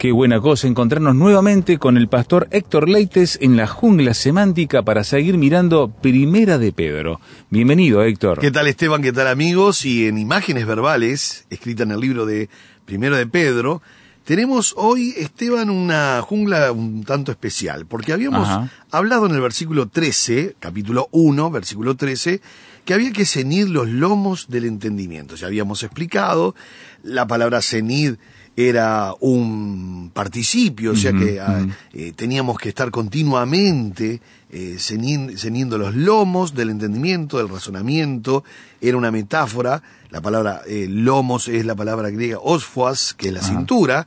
Qué buena cosa encontrarnos nuevamente con el pastor Héctor Leites en la jungla semántica para seguir mirando Primera de Pedro. Bienvenido, Héctor. ¿Qué tal Esteban? ¿Qué tal amigos? Y en imágenes verbales, escrita en el libro de Primero de Pedro, tenemos hoy, Esteban, una jungla un tanto especial, porque habíamos Ajá. hablado en el versículo 13, capítulo 1, versículo 13, que había que cenir los lomos del entendimiento. Ya habíamos explicado, la palabra cenid era un participio, o sea que ah, eh, teníamos que estar continuamente eh, ceñiendo los lomos del entendimiento, del razonamiento, era una metáfora, la palabra eh, lomos es la palabra griega osfuas, que es la cintura,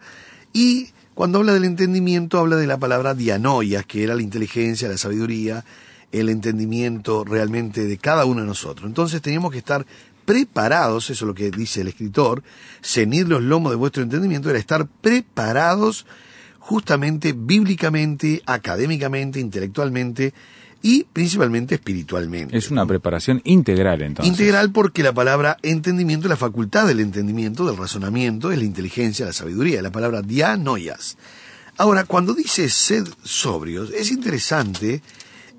y cuando habla del entendimiento habla de la palabra dianoias, que era la inteligencia, la sabiduría, el entendimiento realmente de cada uno de nosotros. Entonces teníamos que estar preparados, eso es lo que dice el escritor, cenid los lomos de vuestro entendimiento, era estar preparados justamente bíblicamente, académicamente, intelectualmente y principalmente espiritualmente. Es una preparación integral, entonces. Integral porque la palabra entendimiento es la facultad del entendimiento, del razonamiento, es la inteligencia, la sabiduría, la palabra dianoias. Ahora, cuando dice sed sobrios, es interesante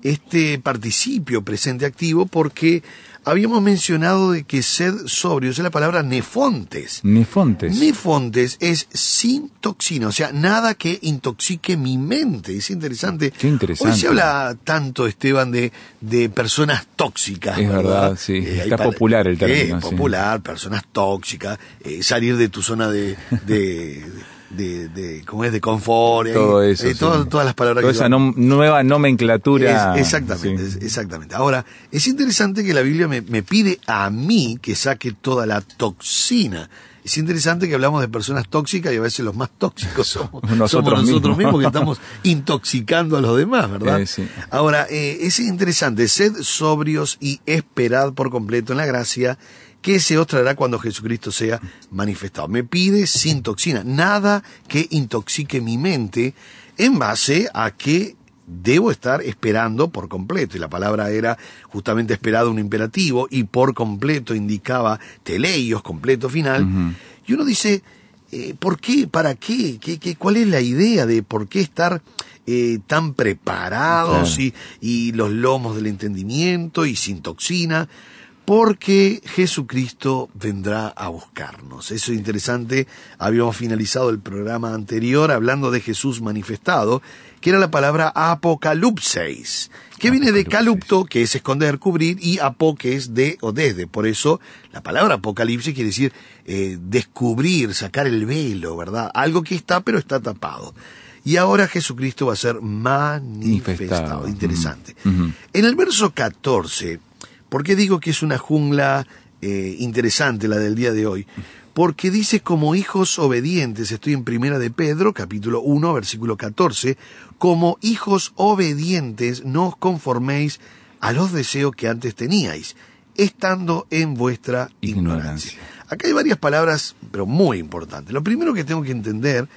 este participio presente activo porque habíamos mencionado de que sed sobrios es la palabra nefontes. Nefontes. Nefontes es sin toxina, o sea, nada que intoxique mi mente. Es interesante. Qué interesante. Hoy se habla tanto, Esteban, de, de personas tóxicas. Es verdad, sí. hay Está popular el término, Es sí. popular, personas tóxicas, eh, salir de tu zona de... de de, de, ¿cómo es? De confort. Todo eso. eh, sí. todas, todas las palabras Toda que esa nueva nomenclatura. es- exactamente, sí. es- exactamente. Ahora, es interesante que la Biblia me, me pide a mí que saque toda la toxina. Es interesante que hablamos de personas tóxicas y a veces los más tóxicos somos Nosotros somos nosotros mismos. mismos que estamos intoxicando a los demás, ¿verdad? Eh, sí. Ahora, eh, es interesante, sed sobrios y esperad por completo en la gracia que se os traerá cuando Jesucristo sea manifestado. Me pide sin toxina, nada que intoxique mi mente en base a que debo estar esperando por completo. Y la palabra era justamente esperado un imperativo y por completo indicaba teleios, completo final. Y uno dice, eh, ¿por qué? ¿Para qué? ¿Qué, qué? ¿Cuál es la idea de por qué estar eh, tan preparados y, y los lomos del entendimiento y sin toxina? Porque Jesucristo vendrá a buscarnos. Eso es interesante. Habíamos finalizado el programa anterior hablando de Jesús manifestado, que era la palabra apocalipsis, que viene de calupto, que es esconder, cubrir, y apo, que es de o desde. Por eso la palabra apocalipsis quiere decir eh, descubrir, sacar el velo, ¿verdad? Algo que está, pero está tapado. Y ahora Jesucristo va a ser manifestado. Manifestado. Interesante. En el verso 14, ¿por qué digo que es una jungla eh, interesante la del día de hoy? Porque dice como hijos obedientes, estoy en primera de Pedro, capítulo 1, versículo 14, como hijos obedientes no os conforméis a los deseos que antes teníais, estando en vuestra ignorancia. Ignorancia. Acá hay varias palabras, pero muy importantes. Lo primero que tengo que entender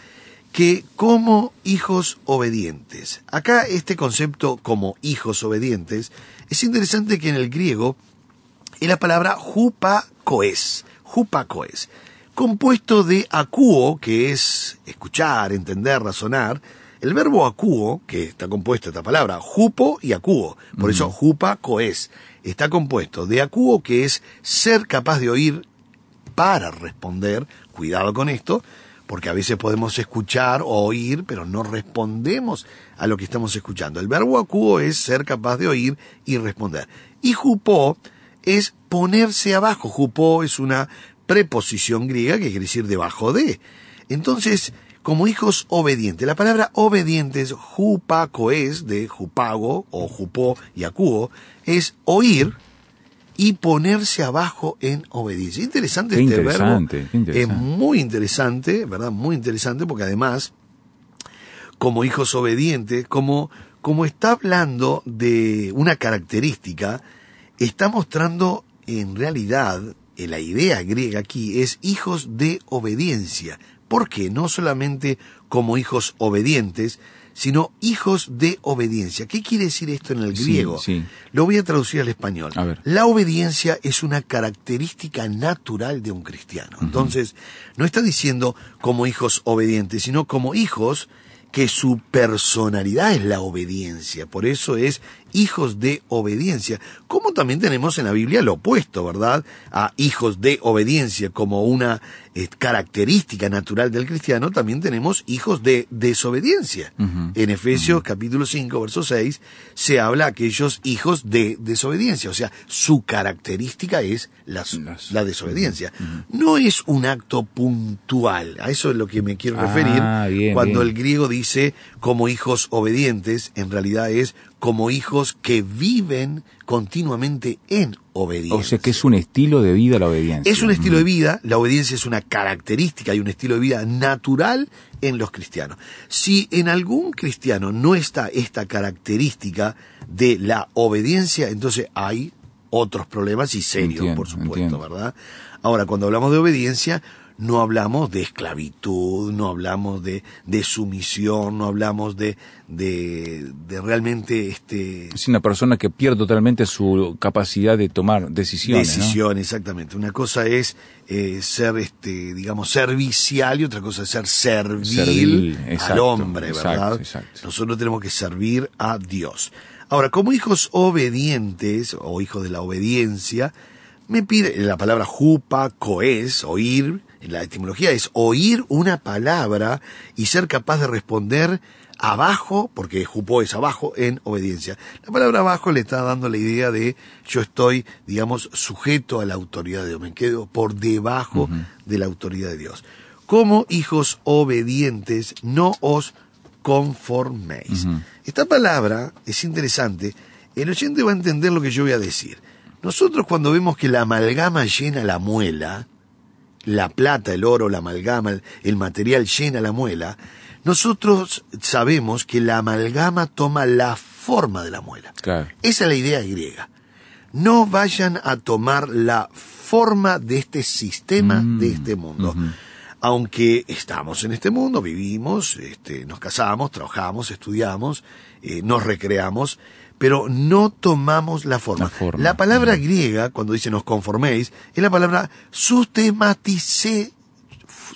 que como hijos obedientes. Acá este concepto como hijos obedientes es interesante que en el griego es la palabra hupacoes, hupacoes, compuesto de acuo, que es escuchar, entender, razonar, el verbo acuo, que está compuesto esta palabra, jupo y acuo, por eso hupacoes, está compuesto de acuo, que es ser capaz de oír para responder, cuidado con esto, porque a veces podemos escuchar o oír, pero no respondemos a lo que estamos escuchando. El verbo acuo es ser capaz de oír y responder. Y jupó es ponerse abajo. Jupó es una preposición griega que quiere decir debajo de. Entonces, como hijos obedientes. La palabra obedientes, jupaco es de jupago o jupó y acuo, es oír y ponerse abajo en obediencia. Interesante Qué este interesante, verbo. qué interesante. Es muy interesante, ¿verdad? Muy interesante porque además, como hijos obedientes, como, como está hablando de una característica, está mostrando en realidad, la idea griega aquí es hijos de obediencia. ¿Por qué? No solamente como hijos obedientes, sino hijos de obediencia. ¿Qué quiere decir esto en el griego? sí. Lo voy a traducir al español. A ver. La obediencia es una característica natural de un cristiano. Entonces, no está diciendo como hijos obedientes, sino como hijos que su personalidad es la obediencia. Por eso es hijos de obediencia. Como también tenemos en la Biblia lo opuesto, ¿verdad? A hijos de obediencia como una eh, característica natural del cristiano, también tenemos hijos de desobediencia. En Efesios capítulo 5, verso 6, se habla a aquellos hijos de desobediencia. O sea, su característica es la, Las- la desobediencia. No es un acto puntual. A eso es lo que me quiero Ah, referir. bien, cuando bien. el griego dice como hijos obedientes, en realidad es como hijos que viven continuamente en obediencia. O sea que es un estilo de vida la obediencia. Es un estilo de vida, la obediencia es una característica y un estilo de vida natural en los cristianos. Si en algún cristiano no está esta característica de la obediencia, entonces hay otros problemas y serios, Entiendo, por supuesto, entiendo. ¿verdad? Ahora, cuando hablamos de obediencia, no hablamos de esclavitud, no hablamos de, de sumisión, no hablamos de, de, de realmente este, Es una persona que pierde totalmente su capacidad de tomar decisiones. ¿no? Decisión, exactamente. Una cosa es eh, ser, este, digamos, servicial y otra cosa es ser servil, Servil, al hombre, ¿verdad? exacto. Nosotros tenemos que servir a Dios. Ahora, como hijos obedientes o hijos de la obediencia, me pide la palabra jupa, coes, oír, la etimología es oír una palabra y ser capaz de responder abajo, porque jupó es abajo, en obediencia. La palabra abajo le está dando la idea de yo estoy, digamos, sujeto a la autoridad de Dios, me quedo por debajo de la autoridad de Dios. Como hijos obedientes, no os conforméis. Esta palabra es interesante. El oyente va a entender lo que yo voy a decir. Nosotros cuando vemos que la amalgama llena la muela, la plata, el oro, la amalgama, el, material llena la muela, nosotros sabemos que la amalgama toma la forma de la muela. Claro. Esa es la idea griega. No vayan a tomar la forma de este sistema, de este mundo. Aunque estamos en este mundo, vivimos, este, nos casamos, trabajamos, estudiamos, eh, nos recreamos, pero no tomamos la forma. La forma. La palabra griega, cuando dice nos conforméis, es la palabra sustematicé,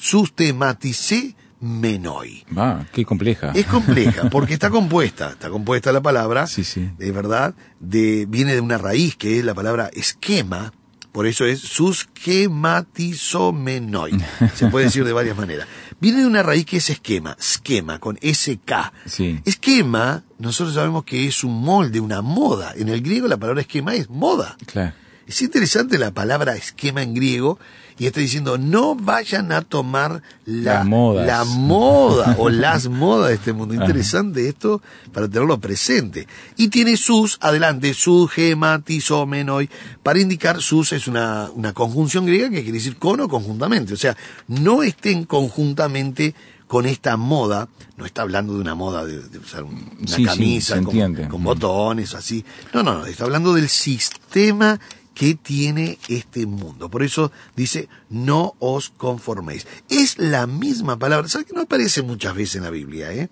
sustematicé menoi. Ah, qué compleja. Es compleja, porque está compuesta, está compuesta la palabra, Sí, sí. de verdad, de, viene de una raíz que es la palabra esquema, por eso es susquematizomenoi. Se puede decir de varias maneras. Viene de una raíz que es esquema, esquema, con SK. Sí. Esquema, nosotros sabemos que es un molde, una moda. En el griego la palabra esquema es moda. Claro. Es interesante la palabra esquema en griego y está diciendo no vayan a tomar la, la moda o las modas de este mundo. Interesante esto para tenerlo presente. Y tiene sus, adelante, sus, gematizomenoi, para indicar sus es una, una conjunción griega que quiere decir con o conjuntamente. O sea, no estén conjuntamente con esta moda, no está hablando de una moda de, de usar un- una Sí, camisa con- con botones, así. No, no, no, está hablando del sistema que tiene este mundo. Por eso dice, no os conforméis. Es la misma palabra, ¿sabes que no aparece muchas veces en la Biblia, eh?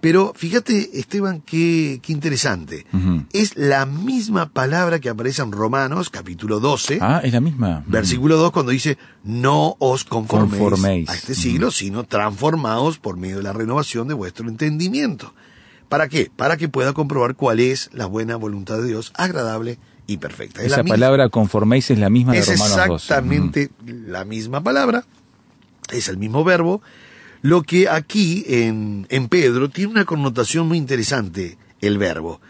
Pero fíjate, Esteban, qué, qué interesante. Es la misma palabra que aparece en Romanos, capítulo 12, Ah, es la misma. versículo 2, cuando dice, no os conforméis, Conforméis. a este siglo, sino transformaos por medio de la renovación de vuestro entendimiento. ¿Para qué? Para que pueda comprobar cuál es la buena voluntad de Dios, agradable y perfecta. Es Esa palabra conforméis es la misma de es Romanos 12. exactamente la misma palabra, es el mismo verbo, Lo que aquí en, en Pedro tiene una connotación muy interesante, el verbo.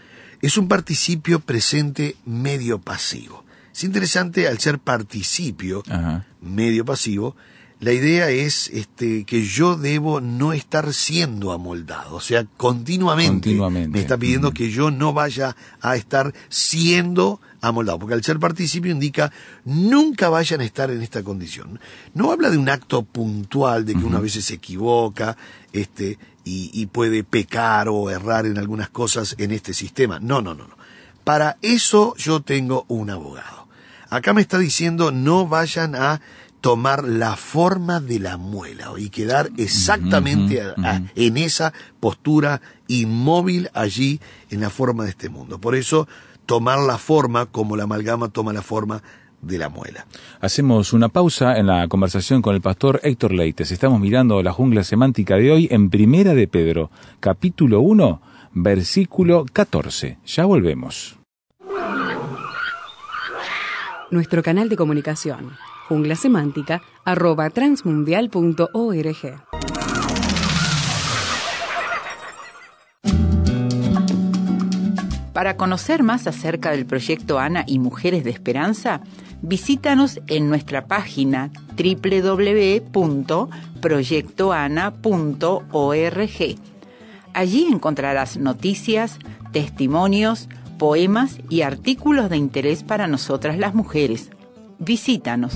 Es un participio presente medio pasivo. Es interesante al ser participio Ajá. medio pasivo, la idea es este, que yo debo no estar siendo amoldado, o sea, continuamente, Continuamente. me está pidiendo que yo no vaya a estar siendo amoldado, porque al ser participio indica nunca vayan a estar en esta condición. No habla de un acto puntual, de que uno a veces se equivoca este, y, y puede pecar o errar en algunas cosas en este sistema. No, no, no, no. Para eso yo tengo un abogado. Acá me está diciendo no vayan a tomar la forma de la muela y quedar exactamente a- en esa postura inmóvil allí en la forma de este mundo. Por eso tomar la forma como la amalgama toma la forma de la muela. Hacemos una pausa en la conversación con el pastor Héctor Leites. Estamos mirando la jungla semántica de hoy en Primera de Pedro, capítulo 1, versículo 14. Ya volvemos. Nuestro canal de comunicación, jungla semántica, arroba transmundial.org. Para conocer más acerca del proyecto ANA y Mujeres de Esperanza, visítanos en nuestra página www.proyectoana.org. Allí encontrarás noticias, testimonios, poemas y artículos de interés para nosotras las mujeres. Visítanos.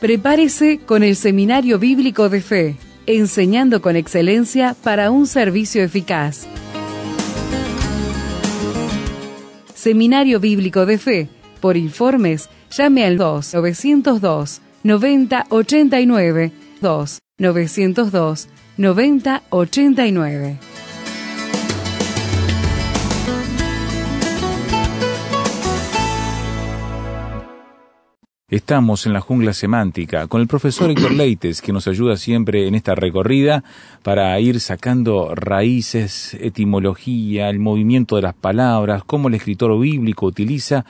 Prepárese con el Seminario Bíblico de Fe, enseñando con excelencia para un servicio eficaz. Seminario Bíblico de Fe. Por informes, llame al 2 902 90 89 2 902 90 89. Estamos en la jungla semántica con el profesor Héctor Leites, que nos ayuda siempre en esta recorrida para ir sacando raíces, etimología, el movimiento de las palabras, cómo el escritor bíblico utiliza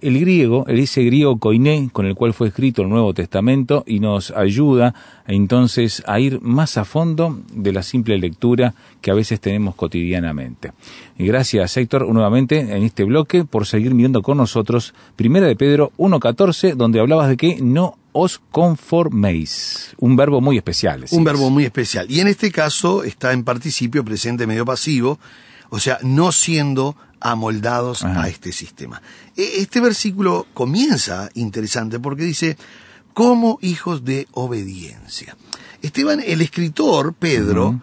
el griego, el ese griego koiné con el cual fue escrito el Nuevo Testamento y nos ayuda entonces a ir más a fondo de la simple lectura que a veces tenemos cotidianamente. Y gracias Héctor nuevamente en este bloque por seguir mirando con nosotros Primera de Pedro 1.14 donde hablabas de que no os conforméis, un verbo muy especial. Un verbo muy especial. Y en este caso está en participio presente medio pasivo, o sea, no siendo amoldados Ajá. a este sistema. E- Este versículo comienza interesante porque dice, como hijos de obediencia. Esteban, el escritor, Pedro,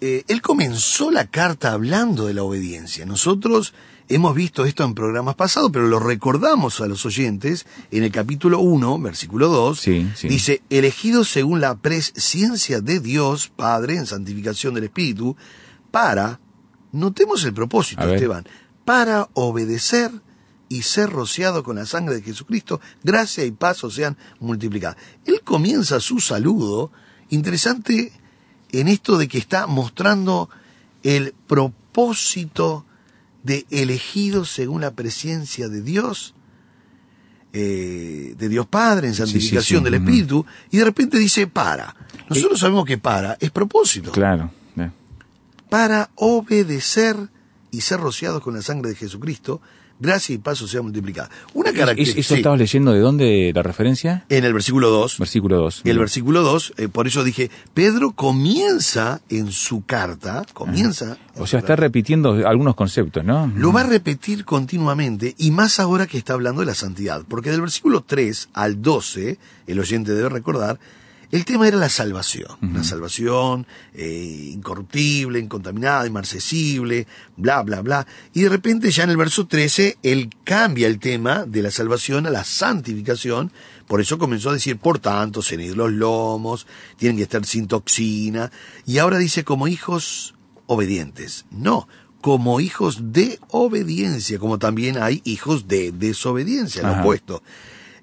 eh, él comenzó la carta hablando de la obediencia. Nosotros hemos visto esto en programas pasados, pero lo recordamos a los oyentes en el capítulo 1, versículo 2. Sí, sí. Dice, elegidos según la presciencia de Dios, Padre, en santificación del Espíritu, para, notemos el propósito, ver. Para obedecer y ser rociado con la sangre de Jesucristo, gracia y paz sean multiplicadas. Él comienza su saludo, interesante en esto de que está mostrando el propósito de elegidos según la presencia de Dios, eh, de Dios Padre, en Sí, sí, santificación sí, del. Espíritu, y de repente dice para. Nosotros sabemos que para es propósito Claro. eh. para obedecer y ser rociados con la sangre de Jesucristo, gracia y paso sea multiplicada. Una ¿Es- característica. ¿Eso estabas leyendo de dónde la referencia? En el versículo 2. Versículo 2. El versículo 2, eh, por eso dije, Pedro comienza en su carta, comienza. en O sea, está repitiendo algunos conceptos, ¿no? lo va a repetir continuamente y más ahora que está hablando de la santidad, porque del versículo 3 al 12, el oyente debe recordar, el tema era la salvación, la salvación eh, incorruptible, incontaminada, inmarcesible, bla, bla, bla. Y de repente ya en el verso 13, él cambia el tema de la salvación a la santificación, por eso comenzó a decir, por tanto, cenid los lomos, tienen que estar sin toxina, y ahora dice como hijos obedientes. No, como hijos de obediencia, como también hay hijos de desobediencia, lo opuesto.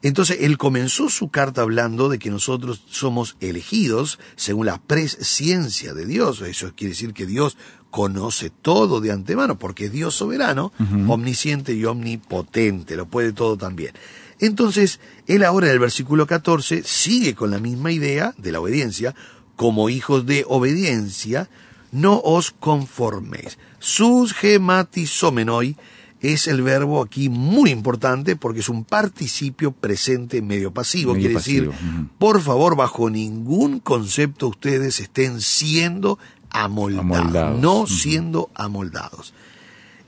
Entonces, él comenzó su carta hablando de que nosotros somos elegidos según la presciencia de Dios. Eso quiere decir que Dios conoce todo de antemano, porque es Dios soberano, omnisciente y omnipotente, lo puede todo también. Entonces, él ahora en el versículo 14 sigue con la misma idea de la obediencia, como hijos de obediencia, no os conforméis. Sus gematizomenoi es el verbo aquí muy importante porque es un participio presente medio pasivo. Medio Quiere decir, por favor, bajo ningún concepto ustedes estén siendo amoldados, Amoldados, no siendo amoldados.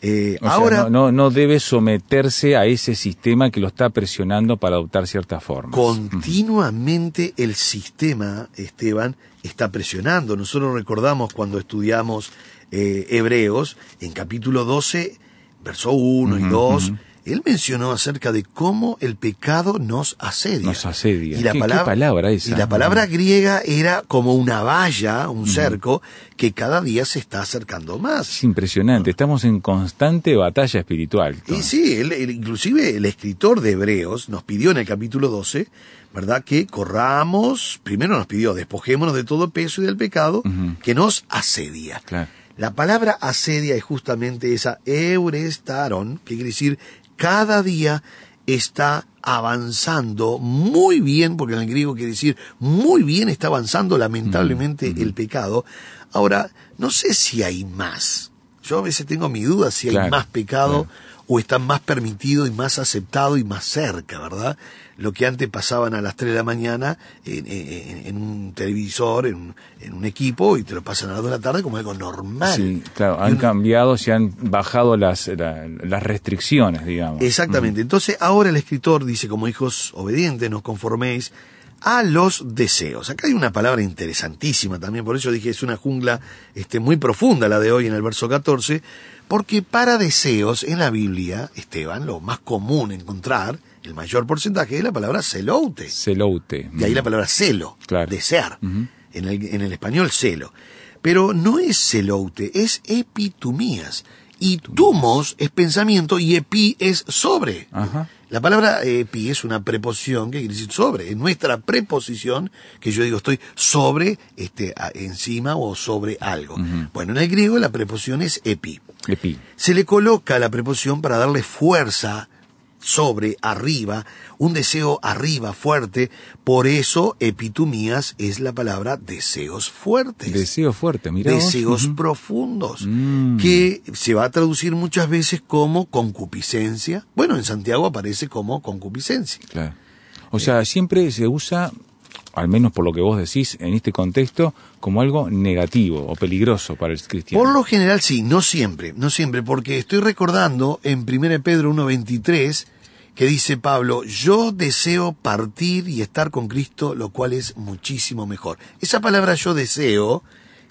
Eh, sea, ahora, no, no, no debe someterse a ese sistema que lo está presionando para adoptar ciertas formas. continuamente el sistema, Esteban, está presionando. Nosotros recordamos cuando estudiamos eh, Hebreos, en capítulo 12, verso 1 y Ujú, 2, ujú. él mencionó acerca de cómo el pecado nos asedia. Nos asedia. Y la ¿Qué- qué palabra, esa? Y la palabra griega era como una valla, un cerco, que cada día se está acercando más. Es impresionante, estamos en constante batalla espiritual. Y sí, él- él- inclusive el escritor de Hebreos nos pidió en el capítulo 12, ¿verdad? Que corramos, primero nos pidió, despojémonos de todo peso y del pecado que nos asedia. Claro. La palabra asedia es justamente esa eurestaron, que quiere decir cada día está avanzando muy bien, porque en el griego quiere decir muy bien está avanzando lamentablemente el pecado. Ahora, no sé si hay más. Yo a veces tengo mi duda si hay más pecado claro. o está más permitido y más aceptado y más cerca, ¿verdad? Lo que antes pasaban a las 3 de la mañana en, en- en un televisor, en un, en un equipo, y te lo pasan a las 2 de la tarde como algo normal. Sí, claro, han uno- cambiado, se han bajado las, la- las restricciones, digamos. Exactamente. Entonces, ahora el escritor dice, como hijos obedientes, nos conforméis a los deseos. Acá hay una palabra interesantísima también, por eso dije, es una jungla este, muy profunda la de hoy en el verso 14, porque para deseos en la Biblia, Esteban, lo más común encontrar, el mayor porcentaje es la palabra celoute. Celoute. De ahí la palabra celo, Claro. desear. En, el, en el español celo. Pero no es celoute, es epitumías. Y tumos es pensamiento y epi es sobre. Ajá. La palabra epi es una preposición que quiere decir sobre. Es nuestra preposición que yo digo estoy sobre, este, encima o sobre algo. Bueno, en el griego la preposición es epi. Epi. Se le coloca la preposición para darle fuerza sobre, arriba, un deseo arriba, fuerte. Por eso, epitumías es la palabra deseos fuertes. Deseo fuerte, mira. deseos profundos, Mm. que se va a traducir muchas veces como concupiscencia. Bueno, en Santiago aparece como concupiscencia. Claro. O sea, siempre se usa, al menos por lo que vos decís, en este contexto, como algo negativo o peligroso para el cristiano. Por lo general sí, no siempre, no siempre, porque estoy recordando en 1 Pedro 1.23 que dice Pablo, yo deseo partir y estar con Cristo, lo cual es muchísimo mejor. Esa palabra yo deseo,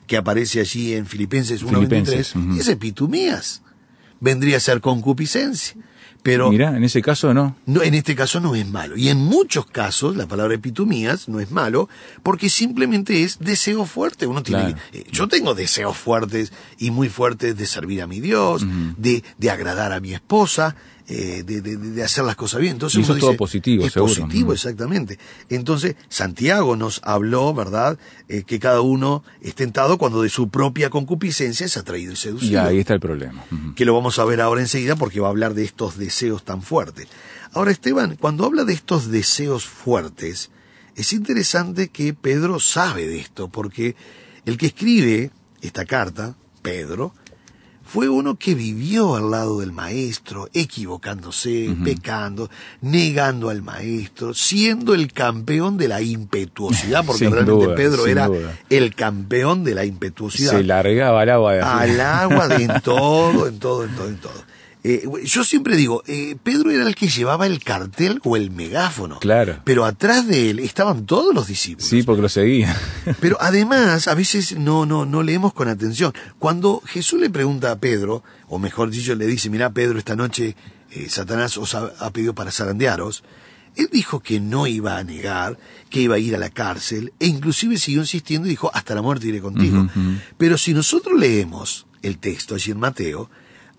que aparece allí en Filipenses 1.23, Filipenses, ujú. es epitumías. Vendría a ser concupiscencia. Pero Mira, en ese caso no. no, en este caso no es malo. Y en muchos casos, la palabra epitumías no es malo, porque simplemente es deseo fuerte. Uno tiene Claro. que- eh, yo tengo deseos fuertes y muy fuertes de servir a mi Dios, de, de agradar a mi esposa, eh, de, de- de hacer las cosas bien. Entonces Y eso es todo positivo, es seguro. positivo, exactamente. Entonces, Santiago nos habló, ¿verdad?, Eh, que cada uno es tentado cuando de su propia concupiscencia es atraído y Y seducido ahí está el problema. Que lo vamos a ver ahora enseguida porque va a hablar de estos deseos tan fuertes. Ahora, Esteban, cuando habla de estos deseos fuertes, es interesante que Pedro sabe de esto, porque el que escribe esta carta, Pedro, fue uno que vivió al lado del maestro, equivocándose, pecando, negando al maestro, siendo el campeón de la impetuosidad, porque realmente duda, Pedro era duda. el campeón de la impetuosidad Se largaba al agua de al agua, de, en todo, en todo, en todo, en todo. Eh, yo siempre digo, eh, Pedro era el que llevaba el cartel o el megáfono. Claro. Pero atrás de él estaban todos los discípulos. Sí, porque lo seguía. Pero además, a veces no, no, no leemos con atención. Cuando Jesús le pregunta a Pedro, o mejor dicho, le dice, mira Pedro, esta noche eh, Satanás os ha, ha pedido para zarandearos, él dijo que no iba a negar, que iba a ir a la cárcel, e inclusive siguió insistiendo y dijo, hasta la muerte iré contigo. Pero si nosotros leemos el texto allí en Mateo,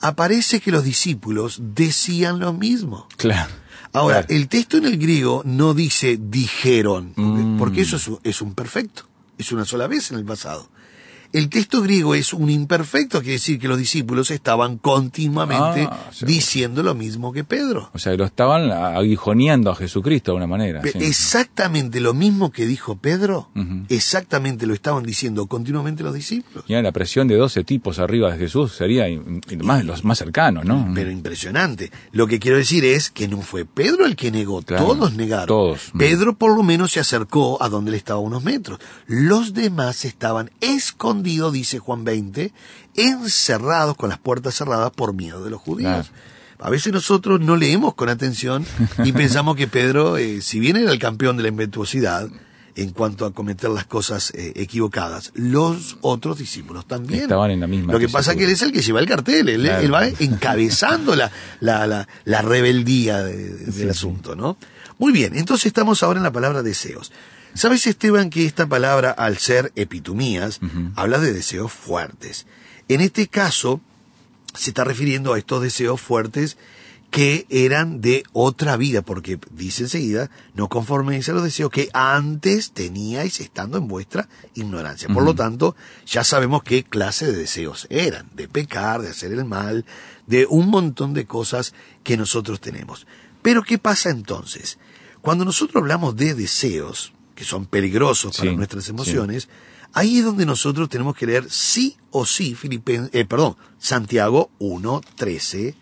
aparece que los discípulos decían lo mismo. Claro. Ahora, Claro. el texto en el griego no dice dijeron, porque, Mm. porque eso es, es un perfecto, es una sola vez en el pasado. El texto griego es un imperfecto, quiere decir que los discípulos estaban continuamente Ah, diciendo lo mismo que Pedro. O sea, lo estaban aguijoneando a Jesucristo de alguna manera. Pe- sí. Exactamente lo mismo que dijo Pedro, exactamente lo estaban diciendo continuamente los discípulos. Ya la presión de 12 tipos arriba de Jesús sería más, los más cercanos, ¿no? Pero impresionante. Lo que quiero decir es que no fue Pedro el que negó, Claro, todos negaron. todos. Pedro por lo menos se acercó a donde él estaba a unos metros. Los demás estaban escondidos, dice Juan 20, encerrados con las puertas cerradas por miedo de los judíos. Claro. A veces nosotros no leemos con atención y pensamos que Pedro, eh, si bien era el campeón de la impetuosidad, en cuanto a cometer las cosas eh, equivocadas, los otros discípulos también. Estaban en la misma Lo que pasa es que él es el que lleva el cartel, él, Claro. él va encabezando la, la, la, la rebeldía de- de- del asunto, ¿no? Muy bien, entonces estamos ahora en la palabra deseos. ¿Sabes, Esteban, que esta palabra, al ser epitumías, habla de deseos fuertes? En este caso, se está refiriendo a estos deseos fuertes que eran de otra vida, porque dice enseguida, no conforméis a los deseos que antes teníais estando en vuestra ignorancia. Por lo tanto, ya sabemos qué clase de deseos eran, de pecar, de hacer el mal, de un montón de cosas que nosotros tenemos. Pero ¿qué pasa entonces? Cuando nosotros hablamos de deseos, que son peligrosos para Sí, nuestras sí. emociones, Ahí es donde nosotros tenemos que leer sí o sí Filipen, eh, perdón, Santiago 1, 13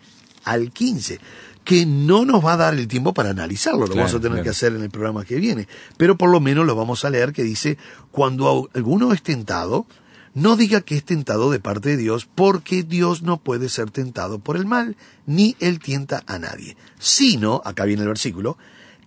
al 15, que no nos va a dar el tiempo para analizarlo, lo Claro, vamos a tener claro. que hacer en el programa que viene, pero por lo menos lo vamos a leer que dice, cuando alguno es tentado, no diga que es tentado de parte de Dios, porque Dios no puede ser tentado por el mal, ni él tienta a nadie, sino, acá viene el versículo,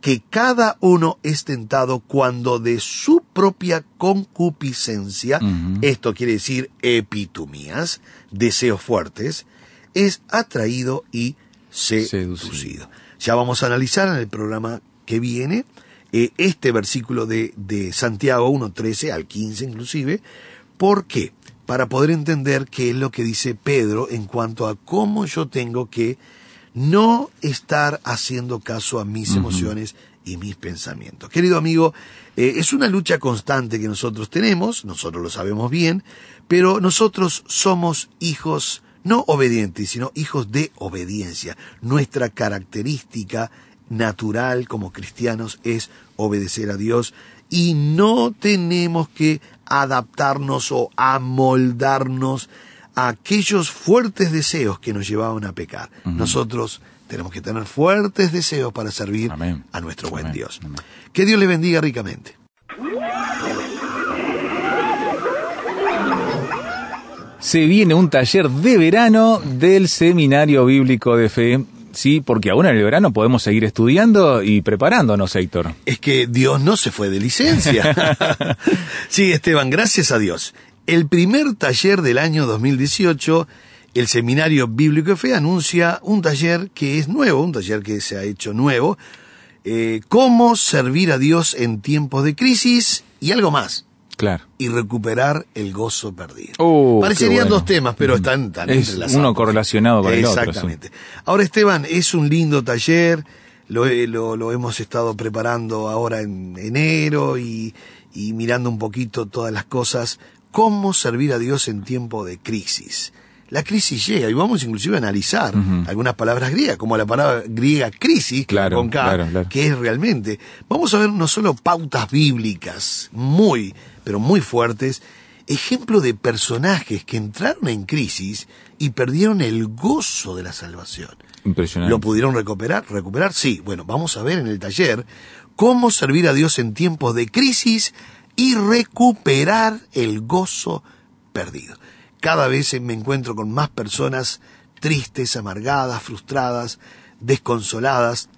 que cada uno es tentado cuando de su propia concupiscencia, esto quiere decir epitumías, deseos fuertes, es atraído y seducido. Seducido. Ya vamos a analizar en el programa que viene eh, este versículo de, de Santiago 1.13 al 15 inclusive. ¿Por qué? Para poder entender qué es lo que dice Pedro en cuanto a cómo yo tengo que no estar haciendo caso a mis emociones y mis pensamientos. Querido amigo, eh, es una lucha constante que nosotros tenemos, nosotros lo sabemos bien, pero nosotros somos hijos no obedientes, sino hijos de obediencia. Nuestra característica natural como cristianos es obedecer a Dios y no tenemos que adaptarnos o amoldarnos a aquellos fuertes deseos que nos llevaban a pecar. Nosotros tenemos que tener fuertes deseos para servir Amén. a nuestro buen Amén. Dios. Amén. Que Dios le bendiga ricamente. Se viene un taller de verano del Seminario Bíblico de Fe. Sí, porque aún en el verano podemos seguir estudiando y preparándonos, Héctor. Es que Dios no se fue de licencia. sí, Esteban, gracias a Dios. El primer taller del año 2018, el Seminario Bíblico Fe anuncia un taller que es nuevo, un taller que se ha hecho nuevo, eh, cómo servir a Dios en tiempos de crisis y algo más, Claro. y recuperar el gozo perdido. Oh, Parecerían bueno. dos temas, pero están tan Es entrelazados. uno correlacionado con el otro, sí. Exactamente. Ahora, Esteban, es un lindo taller, lo, he- lo, lo hemos estado preparando ahora en enero y, y mirando un poquito todas las cosas. ¿Cómo servir a Dios en tiempo de crisis? La crisis llega y vamos inclusive a analizar algunas palabras griegas, como la palabra griega crisis, Claro, con K, claro, claro. que es realmente. Vamos a ver no solo pautas bíblicas muy, pero muy fuertes, ejemplo de personajes que entraron en crisis y perdieron el gozo de la salvación. Impresionante. ¿Lo pudieron recuperar? ¿Recuperar? Sí. Bueno, vamos a ver en el taller cómo servir a Dios en tiempos de crisis y recuperar el gozo perdido. Cada vez me encuentro con más personas tristes, amargadas, frustradas, desconsoladas,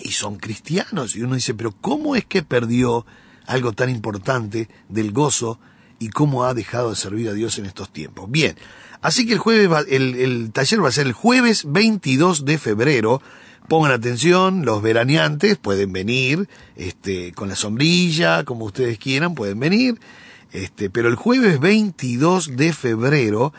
y son cristianos. Y uno dice, pero ¿cómo es que perdió algo tan importante del gozo y cómo ha dejado de servir a Dios en estos tiempos? Bien, así que el jueves, va- el, el taller va a ser el jueves 22 de febrero. Pongan atención, los veraneantes pueden venir, este, con la sombrilla, como ustedes quieran, pueden venir. Este, pero el jueves 22 de febrero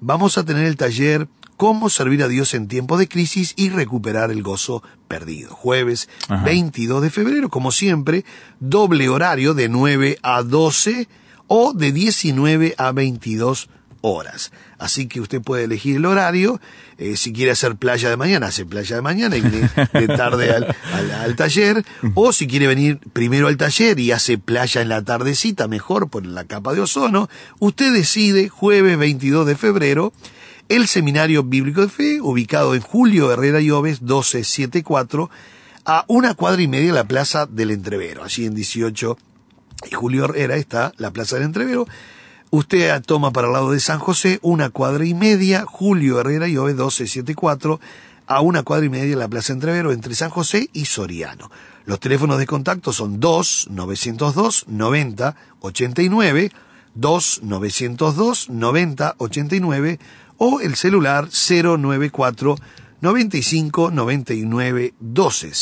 vamos a tener el taller cómo servir a Dios en tiempos de crisis y recuperar el gozo perdido. Jueves Ajá. 22 de febrero, como siempre, doble horario de 9 a 12 o de 19 a 22 horas. Así que usted puede elegir el horario. eh, si quiere hacer playa de mañana, hace playa de mañana y viene de tarde al, al- al taller. O si quiere venir primero al taller y hace playa en la tardecita, mejor por la capa de ozono. Usted decide jueves 22 de febrero el Seminario Bíblico de Fe, ubicado en Julio Herrera Lloves 1274, a una cuadra y media de la Plaza del Entrevero. Allí en 18 y Julio Herrera está la Plaza del Entrevero. Usted toma para el lado de San José una cuadra y media, Julio Herrera Lloves 1274, a una cuadra y media de la Plaza Entrevero entre San José y Soriano. Los teléfonos de contacto son 2 902 90 89, 2 902 90 89 o el celular 094 95 99 12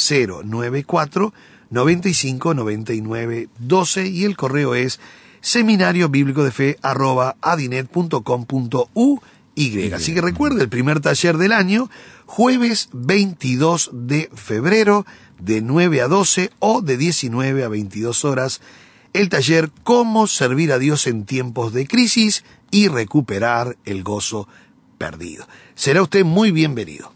094 95 99 12 y el correo es seminario bíblico de fe arroba adinet.com.uy. Así que recuerde el primer taller del año, jueves 22 de febrero de 9 a 12 o de 19 a 22 horas. El taller Cómo servir a Dios en tiempos de crisis y recuperar el gozo perdido. Será usted muy bienvenido.